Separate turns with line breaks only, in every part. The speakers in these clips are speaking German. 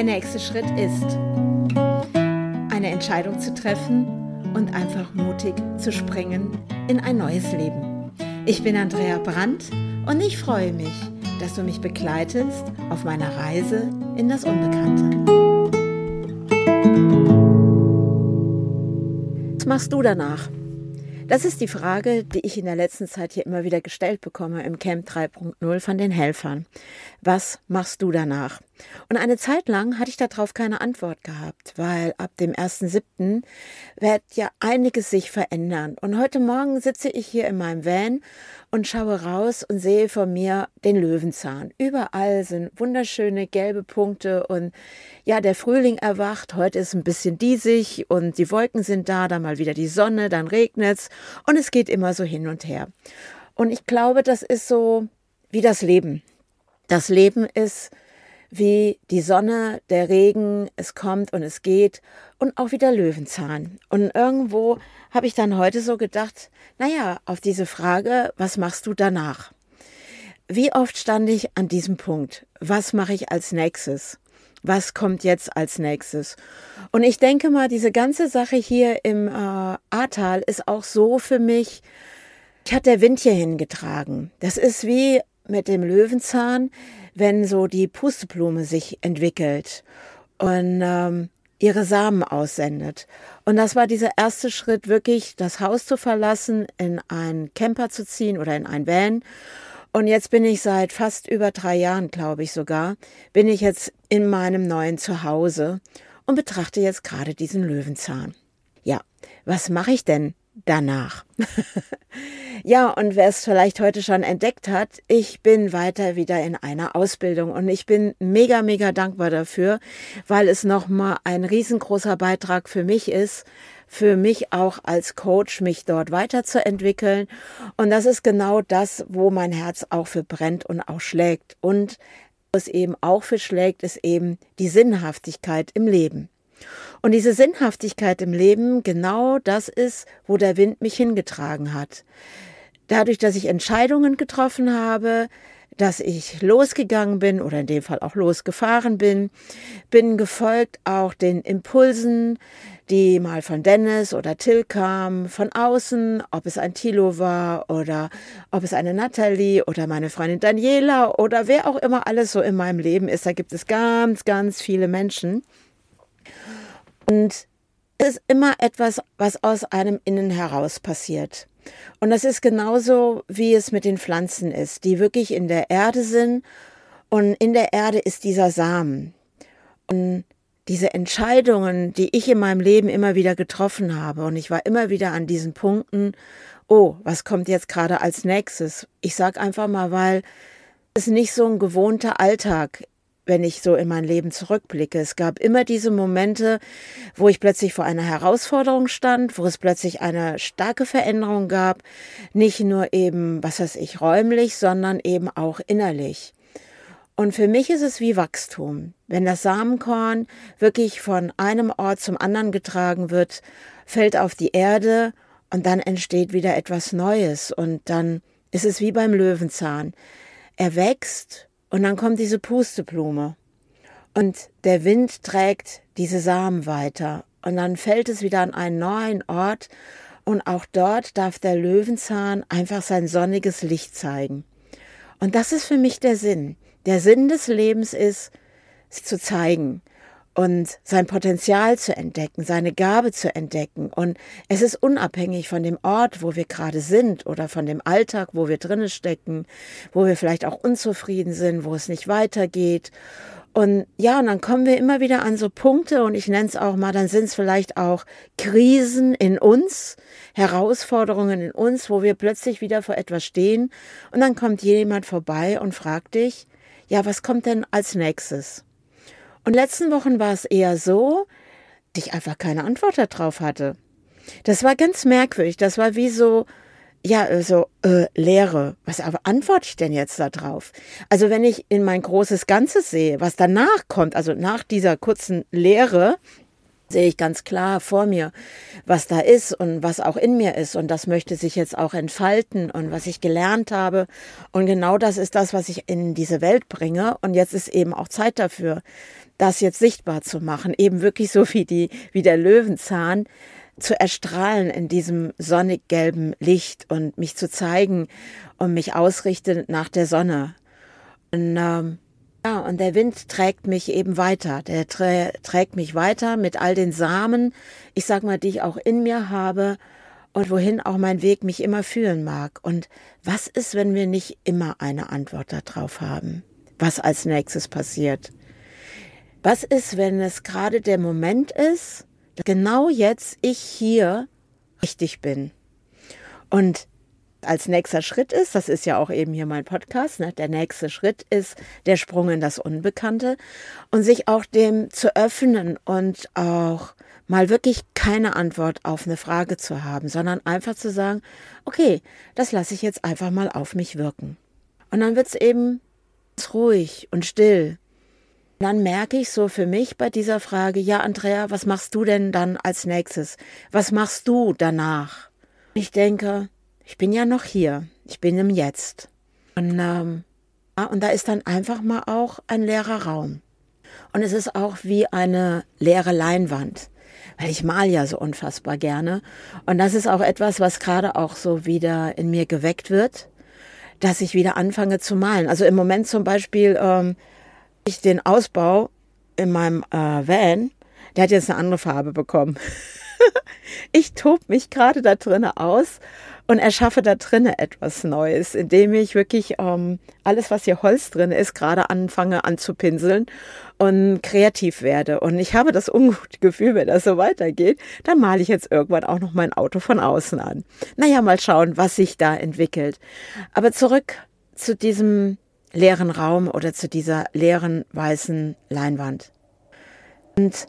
Der nächste Schritt ist, eine Entscheidung zu treffen und einfach mutig zu springen in ein neues Leben. Ich bin Andrea Brandt und ich freue mich, dass du mich begleitest auf meiner Reise in das Unbekannte. Was machst du danach? Das ist die Frage, die ich in der letzten Zeit hier immer wieder gestellt bekomme im Camp 3.0 von den Helfern. Was machst du danach? Und eine Zeit lang hatte ich darauf keine Antwort gehabt, weil ab dem 1.7. wird ja einiges sich verändern. Und heute Morgen sitze ich hier in meinem Van und schaue raus und sehe vor mir den Löwenzahn. Überall sind wunderschöne gelbe Punkte und ja, der Frühling erwacht. Heute ist ein bisschen diesig und die Wolken sind da, dann mal wieder die Sonne, dann regnet's und es geht immer so hin und her. Und ich glaube, das ist so wie das Leben. Das Leben ist wie die Sonne, der Regen, es kommt und es geht und auch wieder Löwenzahn. Und irgendwo habe ich dann heute so gedacht, naja, auf diese Frage, was machst du danach? Wie oft stand ich an diesem Punkt? Was mache ich als nächstes? Was kommt jetzt als nächstes? Und ich denke mal, diese ganze Sache hier im äh, Ahrtal ist auch so für mich, ich hat der Wind hier hingetragen. Das ist wie mit dem Löwenzahn, wenn so die Pusteblume sich entwickelt und ähm, ihre Samen aussendet. Und das war dieser erste Schritt, wirklich das Haus zu verlassen, in einen Camper zu ziehen oder in ein Van. Und jetzt bin ich seit fast über drei Jahren, glaube ich sogar, bin ich jetzt in meinem neuen Zuhause und betrachte jetzt gerade diesen Löwenzahn. Ja, was mache ich denn danach? Ja, und wer es vielleicht heute schon entdeckt hat, ich bin weiter wieder in einer Ausbildung und ich bin mega, mega dankbar dafür, weil es nochmal ein riesengroßer Beitrag für mich ist, für mich auch als Coach, mich dort weiterzuentwickeln. Und das ist genau das, wo mein Herz auch für brennt und auch schlägt. Und was eben auch für schlägt, ist eben die Sinnhaftigkeit im Leben. Und diese Sinnhaftigkeit im Leben, genau das ist, wo der Wind mich hingetragen hat. Dadurch, dass ich Entscheidungen getroffen habe, dass ich losgegangen bin oder in dem Fall auch losgefahren bin, bin gefolgt auch den Impulsen, die mal von Dennis oder Till kamen, von außen, ob es ein Tilo war oder ob es eine Nathalie oder meine Freundin Daniela oder wer auch immer alles so in meinem Leben ist. Da gibt es ganz, ganz viele Menschen. Und es ist immer etwas, was aus einem Innen heraus passiert. Und das ist genauso, wie es mit den Pflanzen ist, die wirklich in der Erde sind. Und in der Erde ist dieser Samen. Und diese Entscheidungen, die ich in meinem Leben immer wieder getroffen habe, und ich war immer wieder an diesen Punkten, oh, was kommt jetzt gerade als nächstes? Ich sage einfach mal, weil es nicht so ein gewohnter Alltag wenn ich so in mein Leben zurückblicke. Es gab immer diese Momente, wo ich plötzlich vor einer Herausforderung stand, wo es plötzlich eine starke Veränderung gab, nicht nur eben, was weiß ich, räumlich, sondern eben auch innerlich. Und für mich ist es wie Wachstum. Wenn das Samenkorn wirklich von einem Ort zum anderen getragen wird, fällt auf die Erde und dann entsteht wieder etwas Neues und dann ist es wie beim Löwenzahn. Er wächst und dann kommt diese Pusteblume. Und der Wind trägt diese Samen weiter. Und dann fällt es wieder an einen neuen Ort. Und auch dort darf der Löwenzahn einfach sein sonniges Licht zeigen. Und das ist für mich der Sinn. Der Sinn des Lebens ist, sich zu zeigen, und sein Potenzial zu entdecken, seine Gabe zu entdecken. Und es ist unabhängig von dem Ort, wo wir gerade sind oder von dem Alltag, wo wir drinnen stecken, wo wir vielleicht auch unzufrieden sind, wo es nicht weitergeht. Und ja, und dann kommen wir immer wieder an so Punkte und ich nenne es auch mal, dann sind es vielleicht auch Krisen in uns, Herausforderungen in uns, wo wir plötzlich wieder vor etwas stehen und dann kommt jemand vorbei und fragt dich, ja, was kommt denn als nächstes? Und letzten Wochen war es eher so, dass ich einfach keine Antwort darauf hatte. Das war ganz merkwürdig. Das war wie so, ja, so äh, Leere. Was aber antworte ich denn jetzt darauf? Also wenn ich in mein großes Ganzes sehe, was danach kommt, also nach dieser kurzen Lehre, sehe ich ganz klar vor mir, was da ist und was auch in mir ist. Und das möchte sich jetzt auch entfalten und was ich gelernt habe. Und genau das ist das, was ich in diese Welt bringe. Und jetzt ist eben auch Zeit dafür, das jetzt sichtbar zu machen. Eben wirklich so wie die, wie der Löwenzahn zu erstrahlen in diesem sonnig gelben Licht und mich zu zeigen und mich ausrichten nach der Sonne. Und, ähm, ja, und der Wind trägt mich eben weiter. Der trä trägt mich weiter mit all den Samen, ich sag mal, die ich auch in mir habe und wohin auch mein Weg mich immer führen mag. Und was ist, wenn wir nicht immer eine Antwort darauf haben? Was als nächstes passiert? Was ist, wenn es gerade der Moment ist, genau jetzt ich hier richtig bin? Und als nächster Schritt ist, das ist ja auch eben hier mein Podcast, ne, der nächste Schritt ist der Sprung in das Unbekannte und sich auch dem zu öffnen und auch mal wirklich keine Antwort auf eine Frage zu haben, sondern einfach zu sagen, okay, das lasse ich jetzt einfach mal auf mich wirken. Und dann wird es eben ruhig und still. Dann merke ich so für mich bei dieser Frage, ja, Andrea, was machst du denn dann als nächstes? Was machst du danach? Ich denke, ich bin ja noch hier, ich bin im Jetzt. Und, ähm, und da ist dann einfach mal auch ein leerer Raum. Und es ist auch wie eine leere Leinwand, weil ich mal ja so unfassbar gerne. Und das ist auch etwas, was gerade auch so wieder in mir geweckt wird, dass ich wieder anfange zu malen. Also im Moment zum Beispiel, ähm, ich den Ausbau in meinem äh, Van, der hat jetzt eine andere Farbe bekommen. ich tob mich gerade da drinnen aus und erschaffe da drinnen etwas Neues, indem ich wirklich ähm, alles, was hier Holz drin ist, gerade anfange anzupinseln und kreativ werde. Und ich habe das ungute Gefühl, wenn das so weitergeht, dann male ich jetzt irgendwann auch noch mein Auto von außen an. Naja, mal schauen, was sich da entwickelt. Aber zurück zu diesem leeren Raum oder zu dieser leeren weißen Leinwand. Und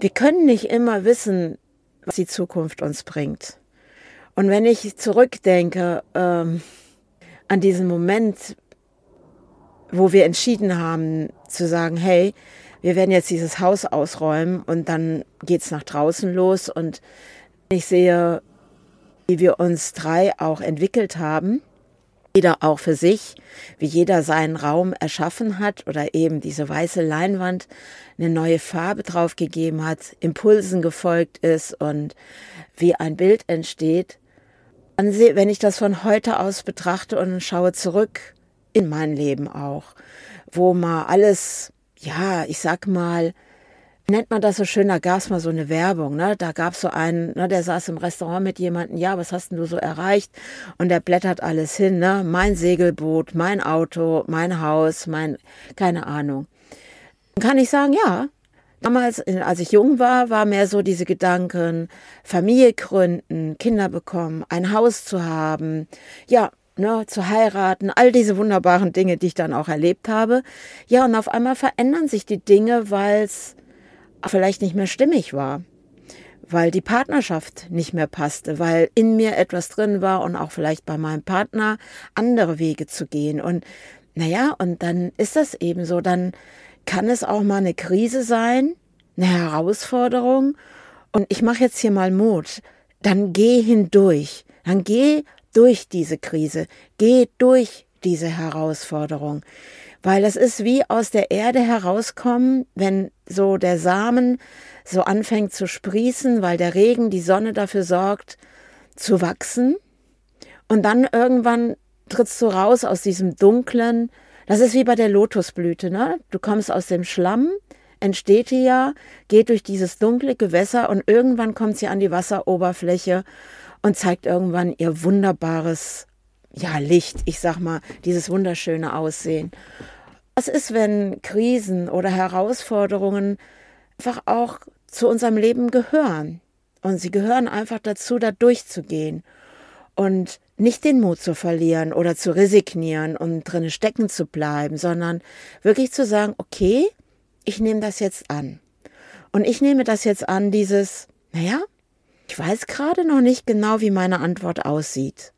wir können nicht immer wissen, was die Zukunft uns bringt. Und wenn ich zurückdenke ähm, an diesen Moment, wo wir entschieden haben zu sagen, hey, wir werden jetzt dieses Haus ausräumen und dann geht's nach draußen los und ich sehe, wie wir uns drei auch entwickelt haben, jeder auch für sich, wie jeder seinen Raum erschaffen hat oder eben diese weiße Leinwand eine neue Farbe draufgegeben hat, Impulsen gefolgt ist und wie ein Bild entsteht, wenn ich das von heute aus betrachte und schaue zurück in mein Leben auch, wo mal alles, ja, ich sag mal, nennt man das so schön, da gab es mal so eine Werbung, ne? Da gab es so einen, ne, der saß im Restaurant mit jemandem, ja, was hast denn du so erreicht? Und der blättert alles hin, ne? Mein Segelboot, mein Auto, mein Haus, mein, keine Ahnung. Dann kann ich sagen, ja, Damals, als ich jung war, war mehr so diese Gedanken, Familie gründen, Kinder bekommen, ein Haus zu haben, ja, ne, zu heiraten, all diese wunderbaren Dinge, die ich dann auch erlebt habe. Ja, und auf einmal verändern sich die Dinge, weil es vielleicht nicht mehr stimmig war, weil die Partnerschaft nicht mehr passte, weil in mir etwas drin war und auch vielleicht bei meinem Partner andere Wege zu gehen. Und naja, und dann ist das eben so, dann kann es auch mal eine Krise sein, eine Herausforderung. Und ich mache jetzt hier mal Mut. Dann geh hindurch. Dann geh durch diese Krise. Geh durch diese Herausforderung. Weil es ist wie aus der Erde herauskommen, wenn so der Samen so anfängt zu sprießen, weil der Regen, die Sonne dafür sorgt, zu wachsen. Und dann irgendwann trittst du raus aus diesem dunklen, das ist wie bei der Lotusblüte, ne? Du kommst aus dem Schlamm, entsteht die ja, geht durch dieses dunkle Gewässer und irgendwann kommt sie an die Wasseroberfläche und zeigt irgendwann ihr wunderbares, ja, Licht, ich sag mal, dieses wunderschöne Aussehen. Was ist, wenn Krisen oder Herausforderungen einfach auch zu unserem Leben gehören? Und sie gehören einfach dazu, da durchzugehen. Und nicht den Mut zu verlieren oder zu resignieren und drinnen stecken zu bleiben, sondern wirklich zu sagen, okay, ich nehme das jetzt an. Und ich nehme das jetzt an, dieses, naja, ich weiß gerade noch nicht genau, wie meine Antwort aussieht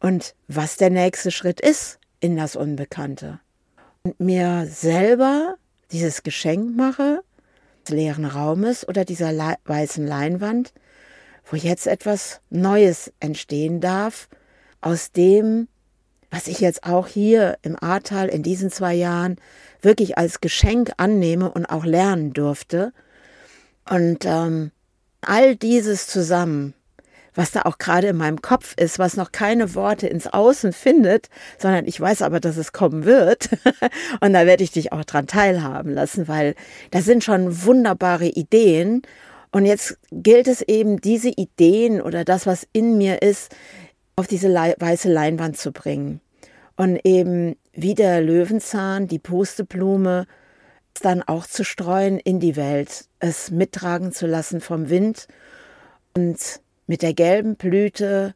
und was der nächste Schritt ist in das Unbekannte. Mir selber dieses Geschenk mache, leeren Raumes oder dieser weißen Leinwand, wo jetzt etwas Neues entstehen darf, aus dem, was ich jetzt auch hier im Ahrtal in diesen zwei Jahren wirklich als Geschenk annehme und auch lernen durfte. Und ähm, all dieses zusammen, was da auch gerade in meinem Kopf ist, was noch keine Worte ins Außen findet, sondern ich weiß aber, dass es kommen wird. und da werde ich dich auch dran teilhaben lassen, weil da sind schon wunderbare Ideen. Und jetzt gilt es eben, diese Ideen oder das, was in mir ist, auf diese weiße Leinwand zu bringen. Und eben wie der Löwenzahn, die Pusteblume, dann auch zu streuen in die Welt, es mittragen zu lassen vom Wind und mit der gelben Blüte,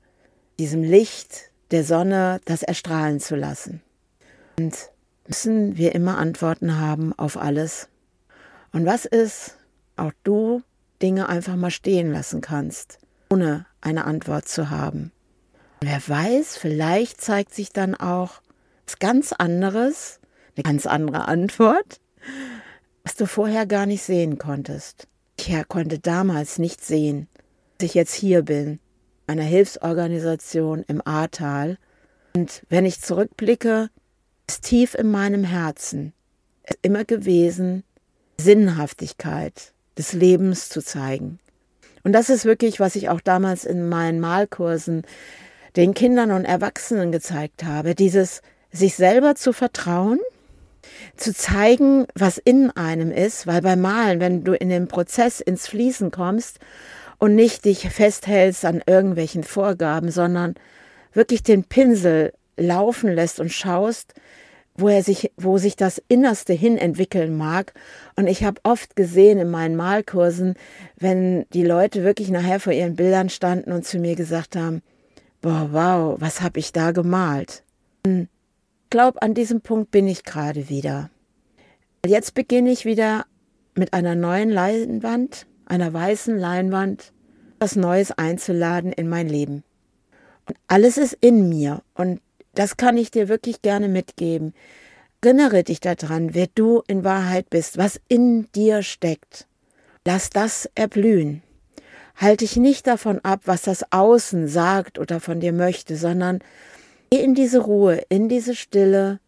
diesem Licht der Sonne, das erstrahlen zu lassen. Und müssen wir immer Antworten haben auf alles. Und was ist, auch du Dinge einfach mal stehen lassen kannst, ohne eine Antwort zu haben. Und wer weiß, vielleicht zeigt sich dann auch was ganz anderes, eine ganz andere Antwort, was du vorher gar nicht sehen konntest. Ich konnte damals nicht sehen, ich jetzt hier bin, einer Hilfsorganisation im Ahrtal. Und wenn ich zurückblicke, ist tief in meinem Herzen immer gewesen, Sinnhaftigkeit des Lebens zu zeigen. Und das ist wirklich, was ich auch damals in meinen Malkursen den Kindern und Erwachsenen gezeigt habe, dieses sich selber zu vertrauen, zu zeigen, was in einem ist, weil beim Malen, wenn du in den Prozess ins Fließen kommst und nicht dich festhältst an irgendwelchen Vorgaben, sondern wirklich den Pinsel laufen lässt und schaust, wo er sich, wo sich das Innerste hin entwickeln mag. Und ich habe oft gesehen in meinen Malkursen, wenn die Leute wirklich nachher vor ihren Bildern standen und zu mir gesagt haben, boah, wow, was habe ich da gemalt? Ich glaube, an diesem Punkt bin ich gerade wieder. Jetzt beginne ich wieder mit einer neuen Leinwand, einer weißen Leinwand, was Neues einzuladen in mein Leben. Und alles ist in mir und das kann ich dir wirklich gerne mitgeben. Erinnere dich daran, wer du in Wahrheit bist, was in dir steckt. Lass das erblühen. Halt dich nicht davon ab, was das Außen sagt oder von dir möchte, sondern geh in diese Ruhe, in diese Stille,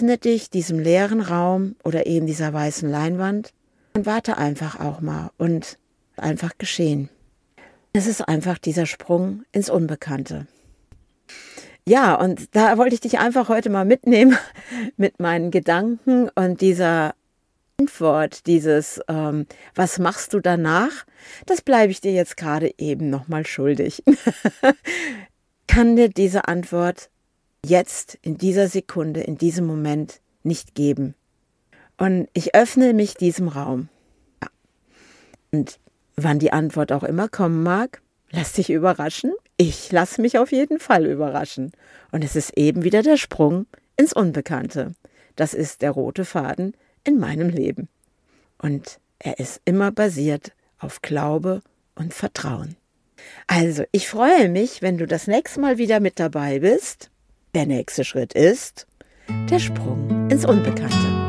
öffne dich diesem leeren Raum oder eben dieser weißen Leinwand und warte einfach auch mal und einfach geschehen. Es ist einfach dieser Sprung ins Unbekannte. Ja, und da wollte ich dich einfach heute mal mitnehmen mit meinen Gedanken und dieser Antwort, dieses ähm, Was machst du danach? Das bleibe ich dir jetzt gerade eben nochmal schuldig. Kann dir diese Antwort jetzt, in dieser Sekunde, in diesem Moment nicht geben. Und ich öffne mich diesem Raum. Ja. Und wann die Antwort auch immer kommen mag, lass dich überraschen. Ich lasse mich auf jeden Fall überraschen. Und es ist eben wieder der Sprung ins Unbekannte. Das ist der rote Faden in meinem Leben. Und er ist immer basiert auf Glaube und Vertrauen. Also, ich freue mich, wenn du das nächste Mal wieder mit dabei bist. Der nächste Schritt ist der Sprung ins Unbekannte.